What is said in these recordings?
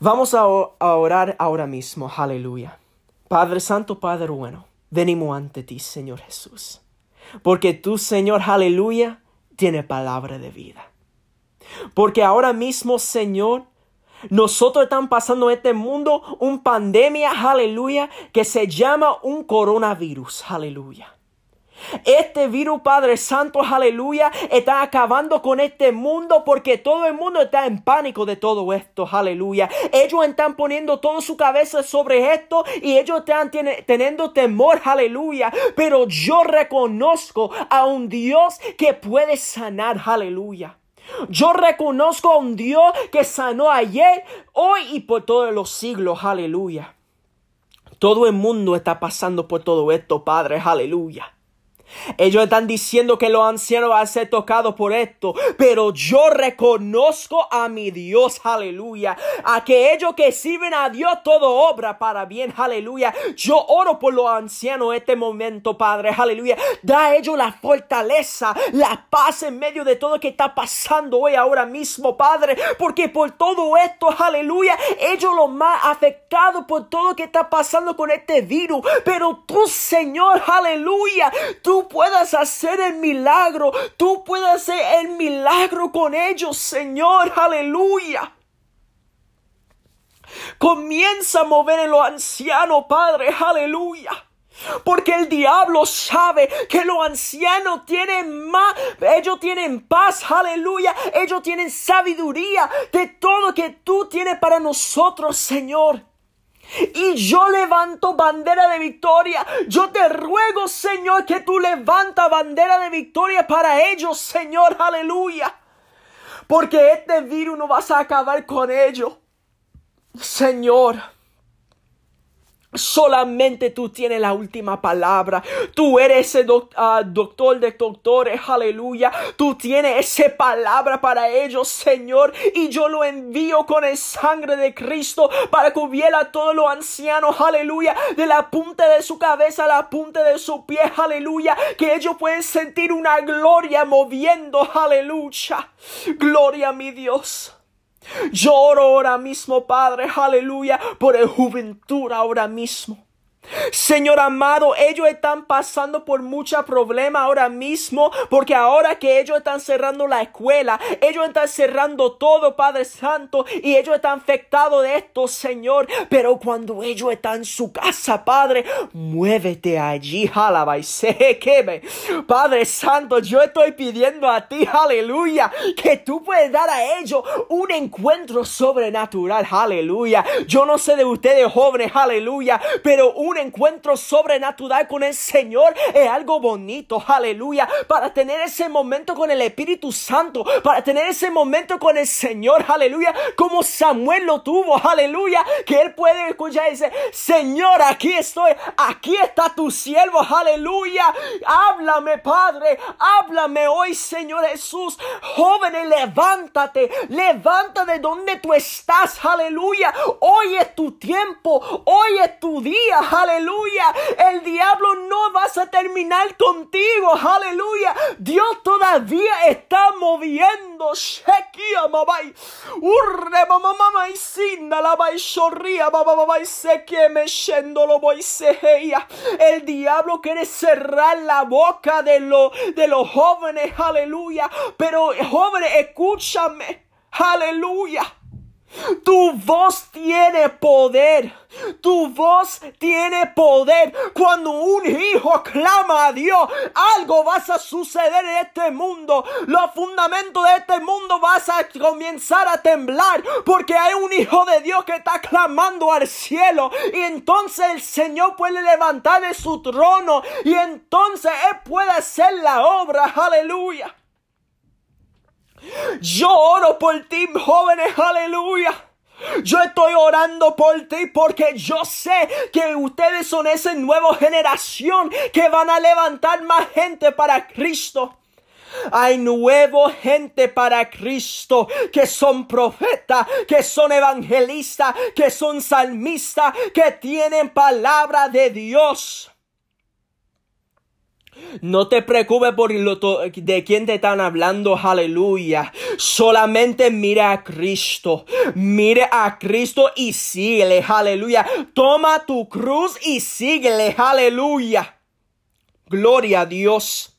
Vamos a, orar ahora mismo, aleluya. Padre Santo, Padre bueno, venimos ante ti, Señor Jesús. Porque tú, Señor, aleluya, tiene palabra de vida. Porque ahora mismo, Señor, nosotros estamos pasando en este mundo una pandemia, aleluya, que se llama un coronavirus, aleluya. Este virus, Padre Santo, aleluya, está acabando con este mundo porque todo el mundo está en pánico de todo esto, aleluya. Ellos están poniendo toda su cabeza sobre esto y ellos están teniendo temor, aleluya. Pero yo reconozco a un Dios que puede sanar, aleluya. Yo reconozco a un Dios que sanó ayer, hoy y por todos los siglos, aleluya. Todo el mundo está pasando por todo esto, Padre, aleluya. Ellos están diciendo que los ancianos van a ser tocados por esto, pero yo reconozco a mi Dios, aleluya. A que ellos que sirven a Dios todo obra para bien, aleluya. Yo oro por los ancianos este momento, Padre, aleluya. Da a ellos la fortaleza, la paz en medio de todo lo que está pasando hoy, ahora mismo, Padre, porque por todo esto, aleluya, ellos los más afectados por todo lo que está pasando con este virus, pero tú, Señor, aleluya, tú puedas hacer el milagro. Tú puedes hacer el milagro con ellos, Señor. Aleluya. Comienza a mover en los ancianos, Padre. Aleluya. Porque el diablo sabe que los ancianos tienen más, ellos tienen paz, aleluya, ellos tienen sabiduría de todo que tú tienes para nosotros, Señor. Y yo levanto bandera de victoria. Yo te ruego, Señor, que tú levanta bandera de victoria para ellos, Señor. Aleluya. Porque este virus no vas a acabar con ellos. Señor. Solamente tú tienes la última palabra. Tú eres el ah, doctor de doctores. Aleluya. Tú tienes esa palabra para ellos, Señor. Y yo lo envío con el sangre de Cristo para que a todos los ancianos. Aleluya. De la punta de su cabeza a la punta de su pie. Aleluya. Que ellos pueden sentir una gloria moviendo. Aleluya. Gloria a mi Dios. Lloro ahora mismo, Padre, aleluya, por el juventud ahora mismo. Señor amado, ellos están pasando por muchos problemas ahora mismo, porque ahora que ellos están cerrando la escuela, ellos están cerrando todo, Padre Santo, y ellos están afectados de esto, Señor. Pero cuando ellos están en su casa, Padre, muévete allí, alaba sé que Padre Santo, yo estoy pidiendo a ti, aleluya, que tú puedes dar a ellos un encuentro sobrenatural, aleluya. Yo no sé de ustedes jóvenes, aleluya, pero un encuentro sobrenatural con el Señor es algo bonito, aleluya, para tener ese momento con el Espíritu Santo, para tener ese momento con el Señor, aleluya, como Samuel lo tuvo, aleluya, que él puede escuchar y decir, Señor, aquí estoy, aquí está tu siervo, aleluya, háblame, Padre, háblame hoy, Señor Jesús, jóvenes, levántate, levántate de donde tú estás, aleluya, hoy es tu tiempo, hoy es tu día, aleluya, aleluya. El diablo no vas a terminar contigo, aleluya. Dios todavía está moviendo. Shekia mabai. Urre mamá y y se me lo voy El diablo quiere cerrar la boca de, lo, de los jóvenes, aleluya. Pero jóvenes, escúchame, aleluya. Tu voz tiene poder. Tu voz tiene poder. Cuando un hijo clama a Dios, algo va a suceder en este mundo. Los fundamentos de este mundo vas a comenzar a temblar porque hay un hijo de Dios que está clamando al cielo y entonces el Señor puede levantar de su trono y entonces Él puede hacer la obra. Aleluya. Yo oro por ti, jóvenes, aleluya. Yo estoy orando por ti porque yo sé que ustedes son esa nueva generación que van a levantar más gente para Cristo. Hay nuevo gente para Cristo que son profetas, que son evangelistas, que son salmistas, que tienen palabra de Dios. No te preocupes por lo de quién te están hablando, aleluya. Solamente mira a Cristo. Mire a Cristo y síguele, aleluya. Toma tu cruz y síguele, aleluya. Gloria a Dios.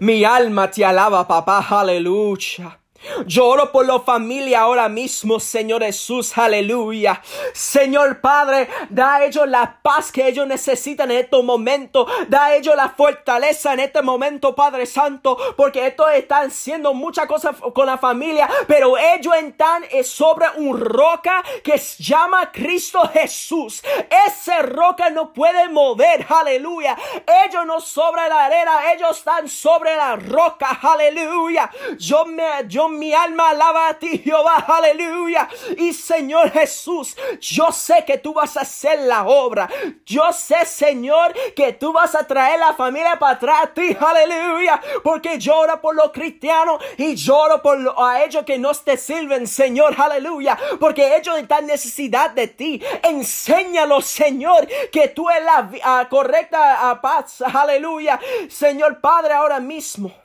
Mi alma te alaba, papá, aleluya. Yo oro por la familia ahora mismo, Señor Jesús, aleluya. Señor Padre, da a ellos la paz que ellos necesitan en estos momentos. Da a ellos la fortaleza en este momento, Padre Santo, porque estos están haciendo muchas cosas con la familia, pero ellos están sobre un roca que se llama Cristo Jesús. Ese roca no puede mover, aleluya. Ellos no sobre la arena, ellos están sobre la roca, aleluya. Yo me, yo mi alma alaba a ti, Jehová, aleluya. Y Señor Jesús, yo sé que tú vas a hacer la obra. Yo sé, Señor, que tú vas a traer la familia para atrás a ti, aleluya. Porque lloro por los cristianos y lloro por a ellos que no te sirven, Señor, aleluya. Porque ellos están necesidad de ti. Enséñalos, Señor, que tú eres la ah, correcta ah, paz, aleluya. Señor Padre, ahora mismo.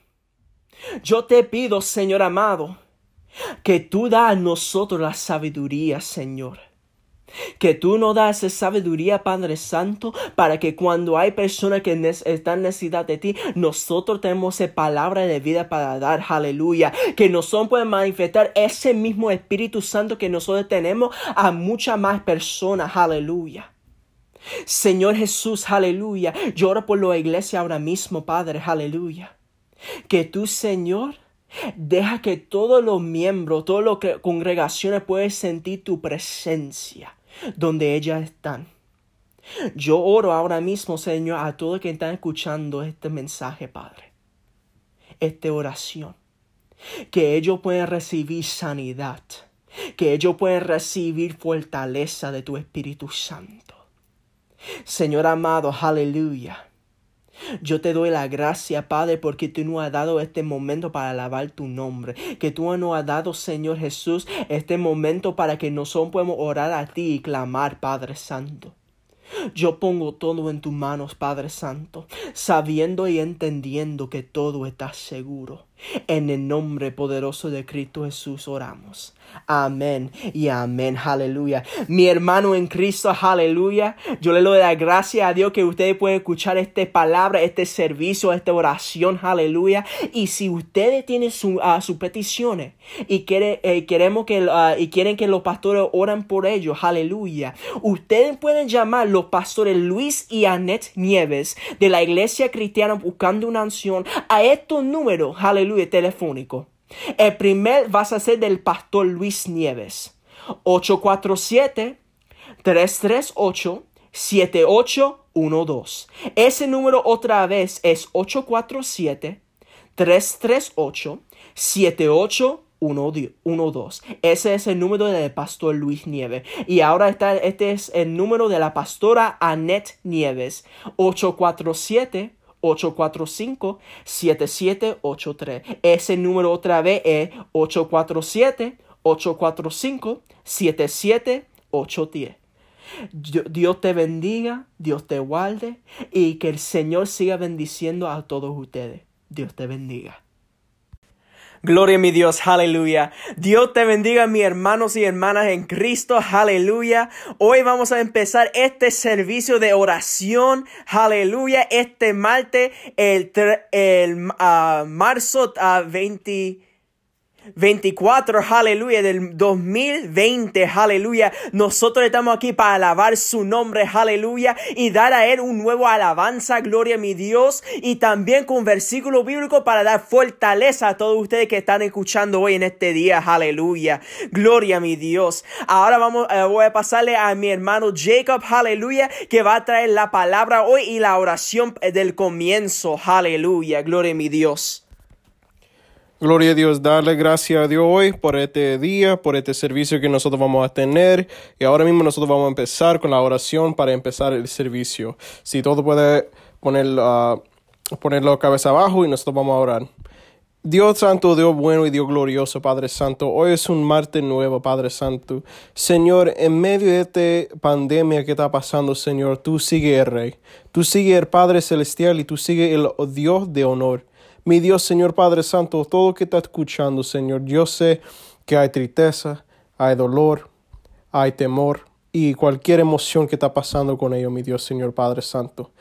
Yo te pido, Señor amado, que tú da a nosotros la sabiduría, Señor. Que tú nos das esa sabiduría, Padre Santo, para que cuando hay personas que están en necesidad de ti, nosotros tenemos esa palabra de vida para dar, aleluya. Que nosotros podemos manifestar ese mismo Espíritu Santo que nosotros tenemos a muchas más personas, aleluya. Señor Jesús, aleluya. Lloro por la iglesia ahora mismo, Padre, aleluya. Que tú, Señor, deja que todos los miembros, todas las congregaciones puedan sentir tu presencia donde ellas están. Yo oro ahora mismo, Señor, a todos que están escuchando este mensaje, Padre. Esta oración. Que ellos puedan recibir sanidad. Que ellos puedan recibir fortaleza de tu Espíritu Santo. Señor amado, aleluya. Yo te doy la gracia, Padre, porque tú nos has dado este momento para alabar tu nombre. Que tú nos has dado, Señor Jesús, este momento para que nosotros podamos orar a ti y clamar, Padre Santo. Yo pongo todo en tus manos, Padre Santo, sabiendo y entendiendo que todo está seguro. En el nombre poderoso de Cristo Jesús oramos. Amén y amén. Aleluya. Mi hermano en Cristo, aleluya. Yo le doy la gracia a Dios que ustedes pueden escuchar esta palabra, este servicio, esta oración. Aleluya. Y si ustedes tienen sus ah, peticiones y quiere, eh, queremos que, ah, y quieren que los pastores oran por ellos, aleluya. Ustedes pueden llamar los pastores Luis y Annette Nieves de la iglesia cristiana buscando una unción a estos números, aleluya, telefónico. El primer vas a ser del pastor Luis Nieves. 847-338-7812. Ese número otra vez es 847-338-7812. Ese es el número del pastor Luis Nieves. Y ahora está, este es el número de la pastora Annette Nieves. 847 845-7783. Ese número otra vez es 847-845-7783. Dios te bendiga, Dios te guarde y que el Señor siga bendiciendo a todos ustedes. Dios te bendiga. Gloria a mi Dios, aleluya. Dios te bendiga, mis hermanos y hermanas en Cristo, aleluya. Hoy vamos a empezar este servicio de oración, aleluya. Este martes, el, el uh, marzo uh, 20. 24, aleluya, del 2020, aleluya. Nosotros estamos aquí para alabar su nombre, aleluya, y dar a Él un nuevo alabanza, gloria a mi Dios, y también con versículo bíblico para dar fortaleza a todos ustedes que están escuchando hoy en este día, aleluya. Gloria a mi Dios. Ahora vamos, eh, voy a pasarle a mi hermano Jacob, aleluya, que va a traer la palabra hoy y la oración del comienzo, aleluya. Gloria a mi Dios. Gloria a Dios, darle gracias a Dios hoy por este día, por este servicio que nosotros vamos a tener. Y ahora mismo nosotros vamos a empezar con la oración para empezar el servicio. Si todo puede ponerlo, uh, ponerlo cabeza abajo y nosotros vamos a orar. Dios Santo, Dios bueno y Dios glorioso, Padre Santo, hoy es un martes nuevo, Padre Santo. Señor, en medio de esta pandemia que está pasando, Señor, tú sigues el Rey, tú sigues el Padre Celestial y tú sigues el Dios de honor. Mi Dios, Señor Padre Santo, todo que está escuchando, Señor, yo sé que hay tristeza, hay dolor, hay temor y cualquier emoción que está pasando con ellos, mi Dios, Señor Padre Santo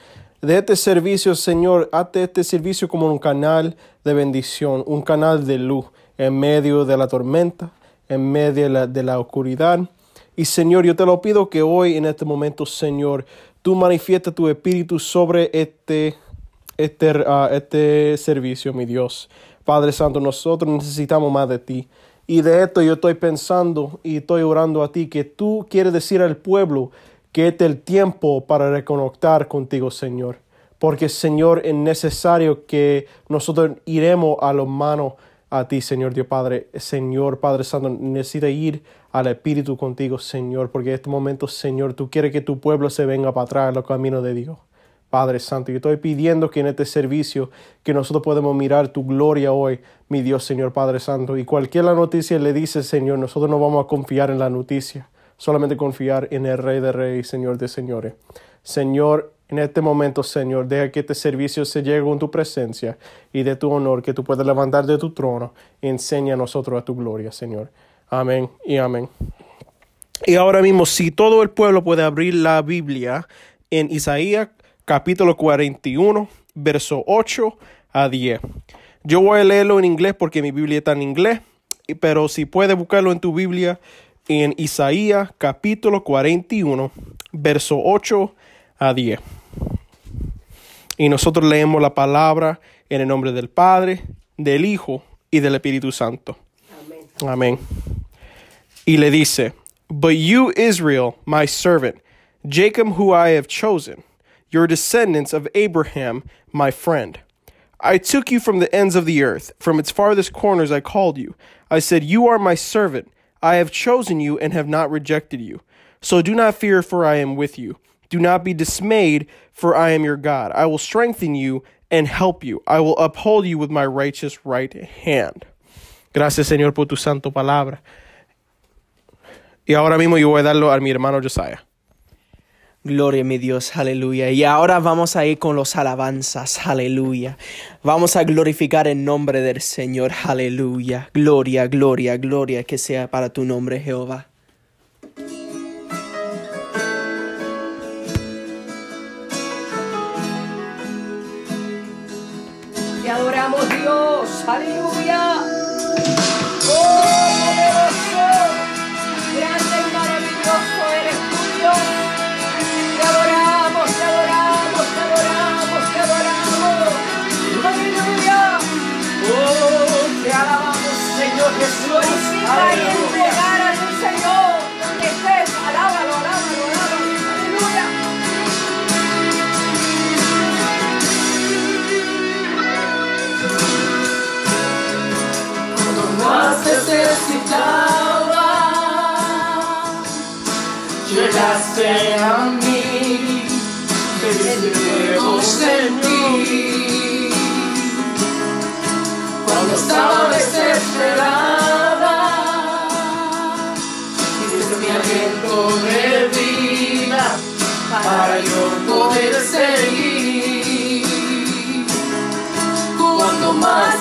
de este servicio, Señor, hazte este servicio como un canal de bendición, un canal de luz en medio de la tormenta, en medio de la, oscuridad. Y Señor, yo te lo pido que hoy, en este momento, Señor, tú manifiestas tu espíritu sobre este, este, ah, este servicio, mi Dios. Padre Santo, nosotros necesitamos más de ti. Y de esto yo estoy pensando y estoy orando a ti que tú quieres decir al pueblo que es el tiempo para reconectar contigo, Señor. Porque, Señor, es necesario que nosotros iremos a los manos a ti, Señor Dios Padre. Señor Padre Santo, necesita ir al Espíritu contigo, Señor, porque en este momento, Señor, tú quieres que tu pueblo se venga para atrás en los caminos de Dios. Padre Santo, yo estoy pidiendo que en este servicio, que nosotros podemos mirar tu gloria hoy, mi Dios, Señor Padre Santo. Y cualquier la noticia le dice, Señor, nosotros no vamos a confiar en la noticia solamente confiar en el Rey de Reyes, Señor de Señores. Señor, en este momento, Señor, deja que este servicio se llegue con tu presencia y de tu honor, que tú puedas levantar de tu trono y enseña a nosotros a tu gloria, Señor. Amén y amén. Y ahora mismo, si todo el pueblo puede abrir la Biblia en Isaías capítulo 41, verso 8 a 10. Yo voy a leerlo en inglés porque mi Biblia está en inglés, pero si puedes buscarlo en tu Biblia, en Isaías capítulo 41, verso 8 a 10. Y nosotros leemos la palabra en el nombre del Padre, del Hijo y del Espíritu Santo. Amén. Amén. Y le dice, But you, Israel, my servant, Jacob, who I have chosen, your descendants of Abraham, my friend. I took you from the ends of the earth, from its farthest corners I called you. I said, You are my servant. I have chosen you and have not rejected you. So do not fear, for I am with you. Do not be dismayed, for I am your God. I will strengthen you and help you. I will uphold you with my righteous right hand. Gracias, Señor, por tu santo palabra. Y ahora mismo yo voy a darlo a mi hermano Josiah. Gloria a mi Dios, aleluya. Y ahora vamos a ir con los alabanzas, aleluya. Vamos a glorificar el nombre del Señor, aleluya. Gloria, gloria, gloria, que sea para tu nombre, Jehová. Te adoramos Dios, aleluya. Llegaste a mí. Desde nuevo sentí cuando estaba desesperada. Mi aliento de vida para yo poder seguir. Cuando más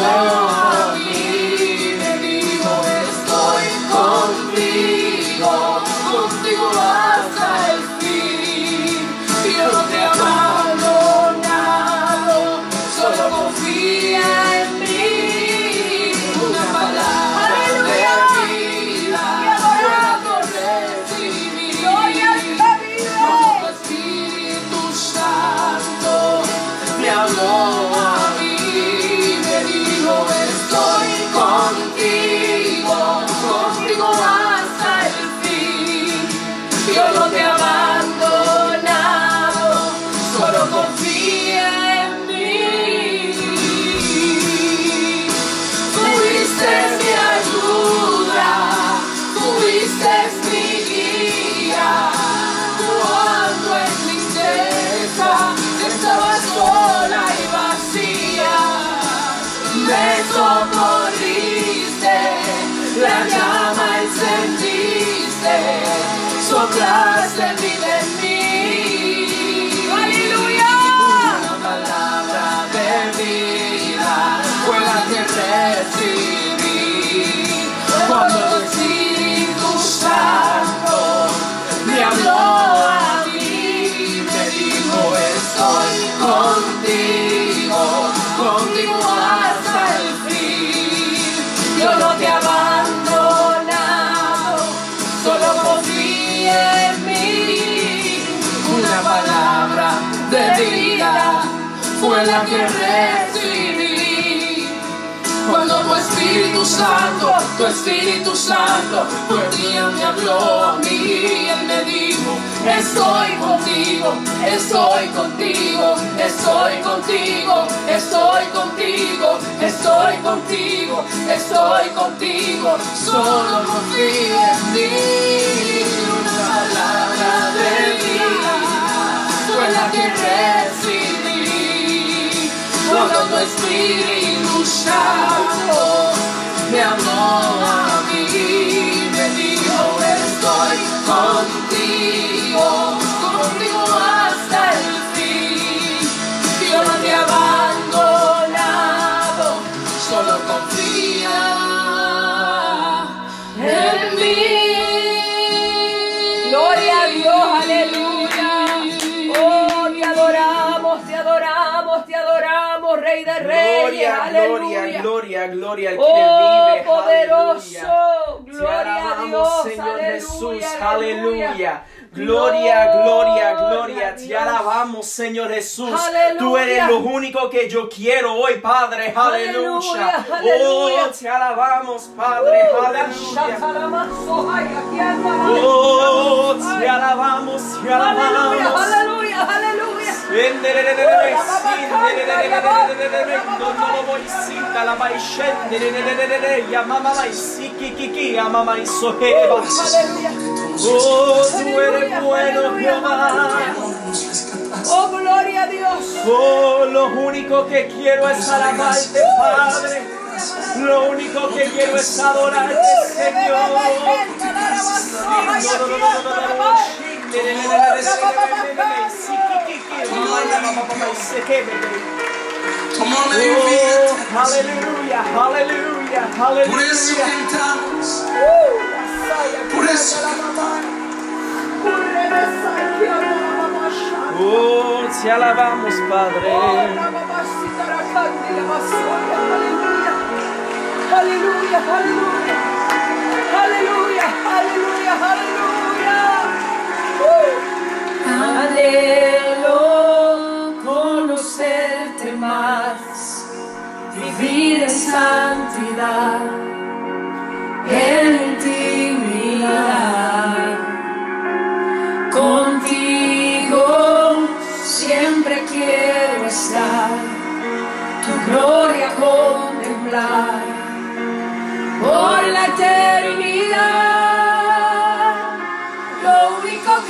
Oh. Que recibí. Cuando tu Espíritu Santo, tu Espíritu Santo, por día me habló a mí, Él me dijo, estoy contigo, estoy contigo, estoy contigo, estoy contigo, estoy contigo, estoy contigo, solo confía en mí. Una palabra de vida fue la que recibí cuando tu Espíritu Santo gloria, al que Oh, vive. poderoso, aleluya. Te gloria a alabamos, Dios, Señor aleluya, Jesús, aleluya. aleluya. Gloria, gloria, gloria. Te alabamos, Señor Jesús. Tú eres lo único que yo quiero hoy, Padre. Aleluya. Oh, te alabamos, Padre. Uh, Aleluya. Oh, te alabamos, te Aleluya, alabamos. Aleluya, aleluya. Aleluya. Oh, tú eres bueno, Jehová. Oh, gloria a Dios. Oh, lo único que quiero es alabarte, Padre. Lo único que quiero es adorarte, Señor. Come on, let your feet. Oh, aleluya, aleluya, Por eso aleluya. cantamos, por eso Oh, te alabamos, Padre. Aleluya, aleluya, aleluya, aleluya, aleluya. Uh. Anhelo conocerte más, vivir en santidad, en intimidad. Contigo siempre quiero estar, tu gloria contemplar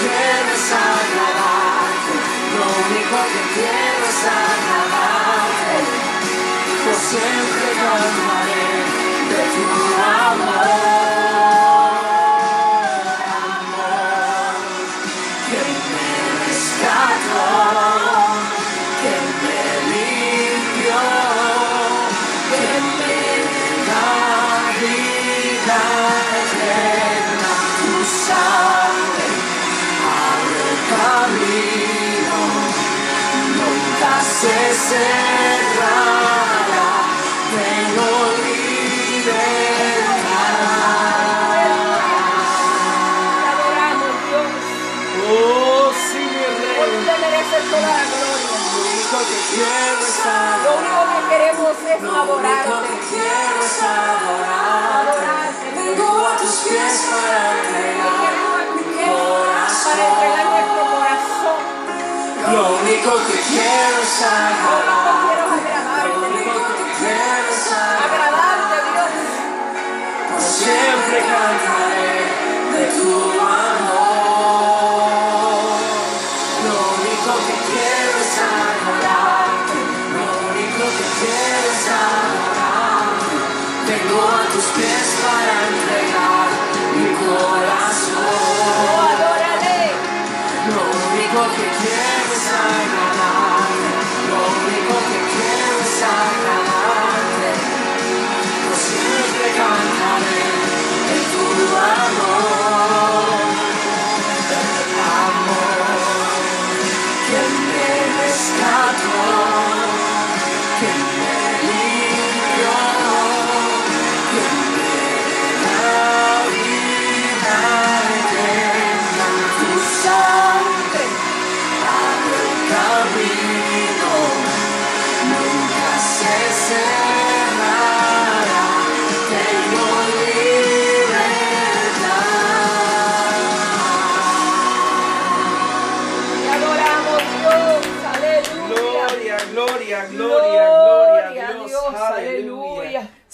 quiero es agradarte. Lo único que quiero es agradarte. Por siempre cantaré de Tengo libertad. Te adoramos, Dios. Oh, sí, mi Hoy rey. te mereces toda la gloria. Lo único que quiero es Lo único que queremos es adorarte. Único que quiero es agradarte. Lo único agradarte. que quiero es agradarte. Agradarte, Dios. Por siempre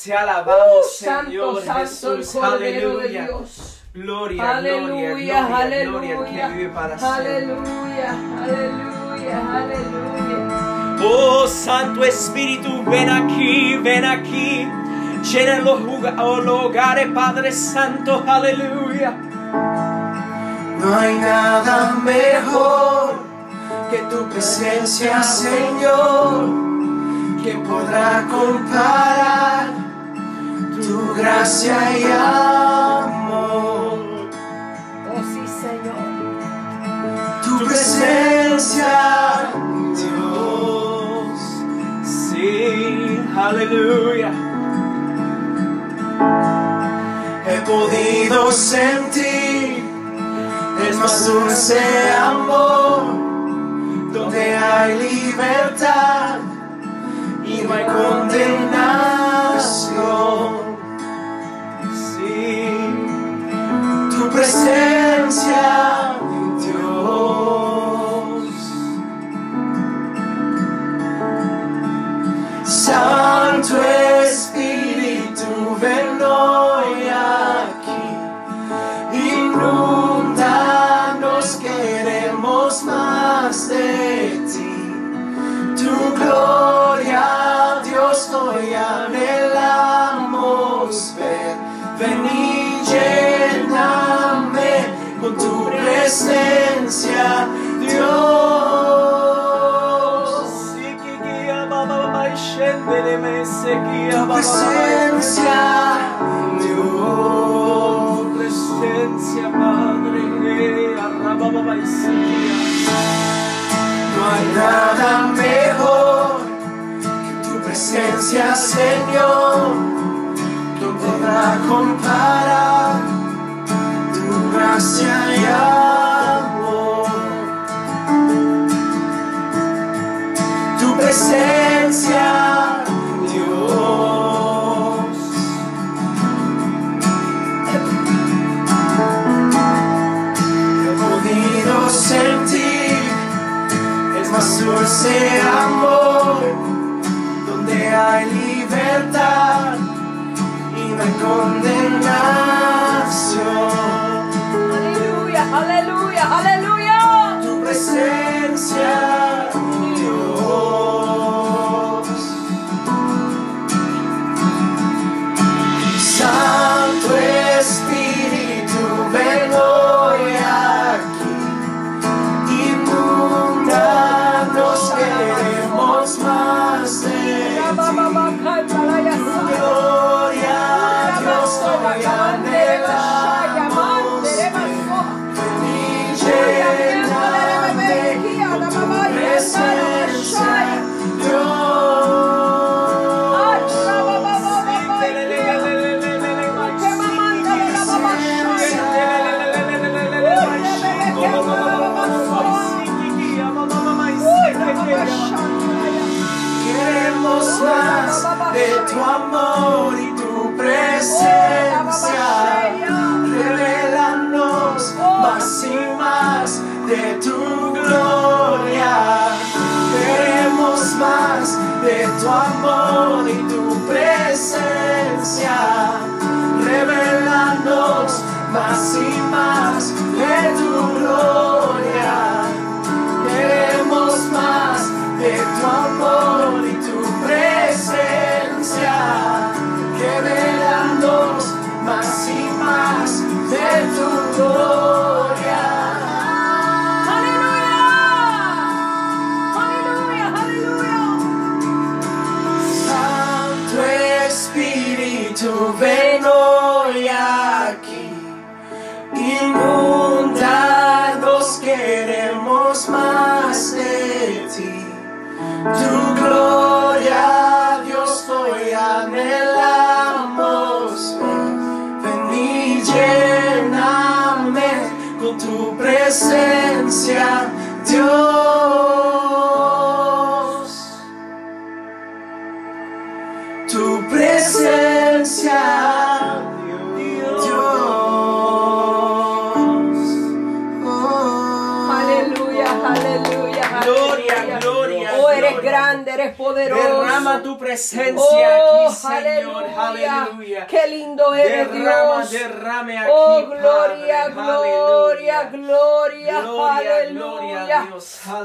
Te alabamos, Uh, Señor santo, santo Jesús, de aleluya. Dios. Gloria, gloria, Aleluya, gloria, gloria, aleluya. el que vive para siempre. Aleluya, aleluya, aleluya. Oh Santo Espíritu, ven aquí, ven aquí. Llena oh, los hogares, Padre Santo, aleluya. No hay nada mejor que tu presencia, Señor, que podrá comparar tu gracia y amor. Oh sí, Señor. Tu presencia, Dios. Sí, aleluya. He podido sentir el más dulce amor, donde hay libertad y no hay condenación. Tu presencia, Dios. Santo Espíritu, Señor, que podrá comparar condenación. Aleluya, aleluya, aleluya. Tu presencia. Más poderoso. Derrama tu presencia Oh, aquí, Señor. aleluya. Aleluya. Qué lindo eres Derrama, Dios. derrame aquí, Oh, gloria, Padre. gloria, Aleluya. gloria, Gloria, aleluya. gloria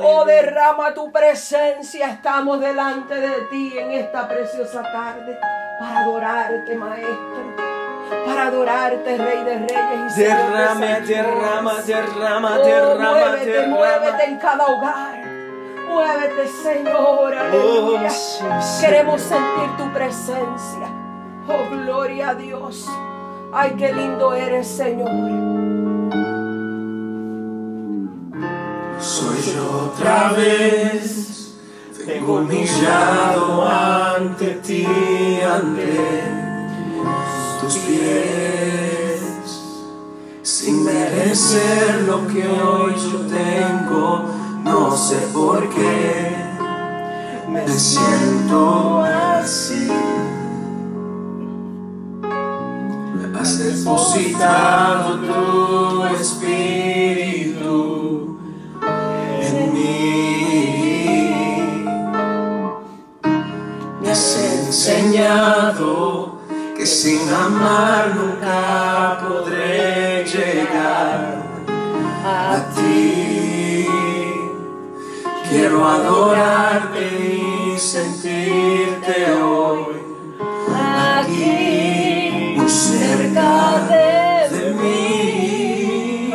Oh, derrama tu presencia. Estamos delante de ti en esta preciosa tarde para adorarte, Maestro. Para adorarte, Rey de Reyes y Derrame, señores. derrama, derrama, Oh, derrama, muévete, derrama. muévete en cada hogar. Muévete, Señor. Aleluya. Oh, sí, sí. Queremos sentir tu presencia. Oh, gloria a Dios. Ay, qué lindo eres, Señor. Soy yo otra vez, vengo humillado ante ti, ante tus pies, sin merecer lo que hoy yo tengo, no sé por qué me siento así. Has depositado tu espíritu en mí. Me has enseñado que sin amar nunca podré Quiero adorarte y sentirte hoy aquí, muy cerca de mí.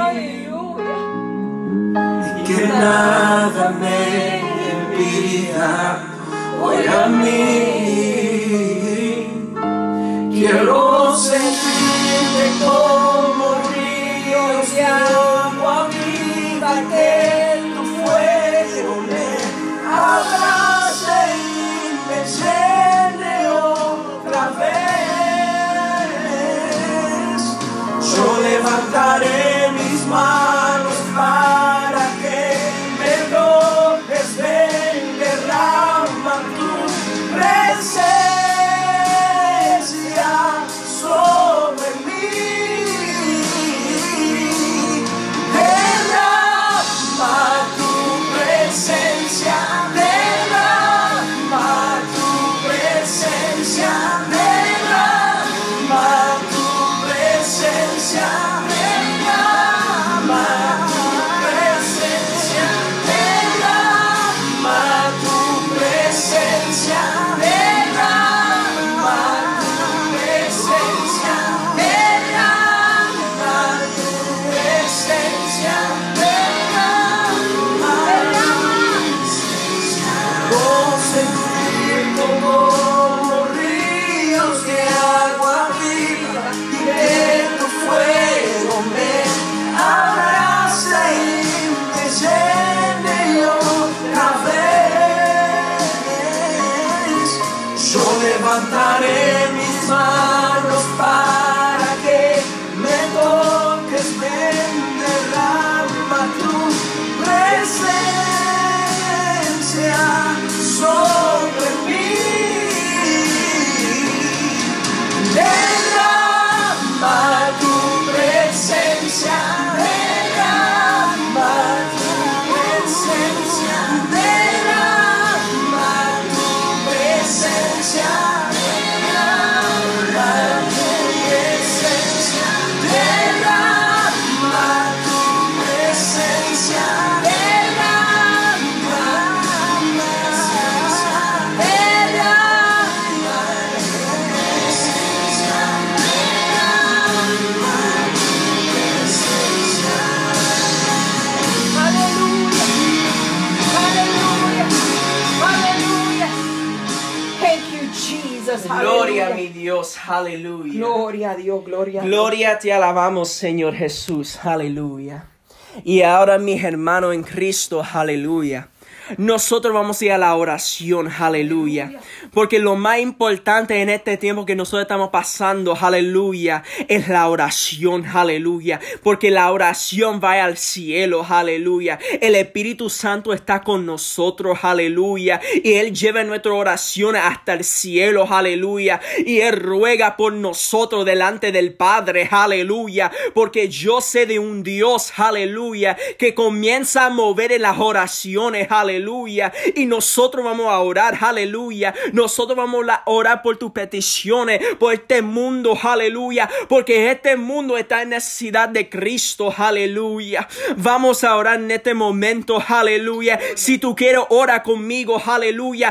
Y que nada me impida hoy a mí. Quiero cantaré. Gloria a mi Dios, aleluya. Gloria a Dios, gloria a Dios. Gloria te alabamos, Señor Jesús, aleluya. Y ahora, mis hermanos en Cristo, aleluya. Nosotros vamos a ir a la oración, aleluya. Porque lo más importante en este tiempo que nosotros estamos pasando, aleluya, es la oración, aleluya. Porque la oración va al cielo, aleluya. El Espíritu Santo está con nosotros, aleluya. Y Él lleva nuestra oración hasta el cielo, aleluya. Y Él ruega por nosotros delante del Padre, aleluya. Porque yo sé de un Dios, aleluya, que comienza a mover en las oraciones, aleluya. Y nosotros vamos a orar, aleluya. Nosotros vamos a orar por tus peticiones, por este mundo, aleluya. Porque este mundo está en necesidad de Cristo, aleluya. Vamos a orar en este momento, aleluya. Si tú quieres, ora conmigo, aleluya.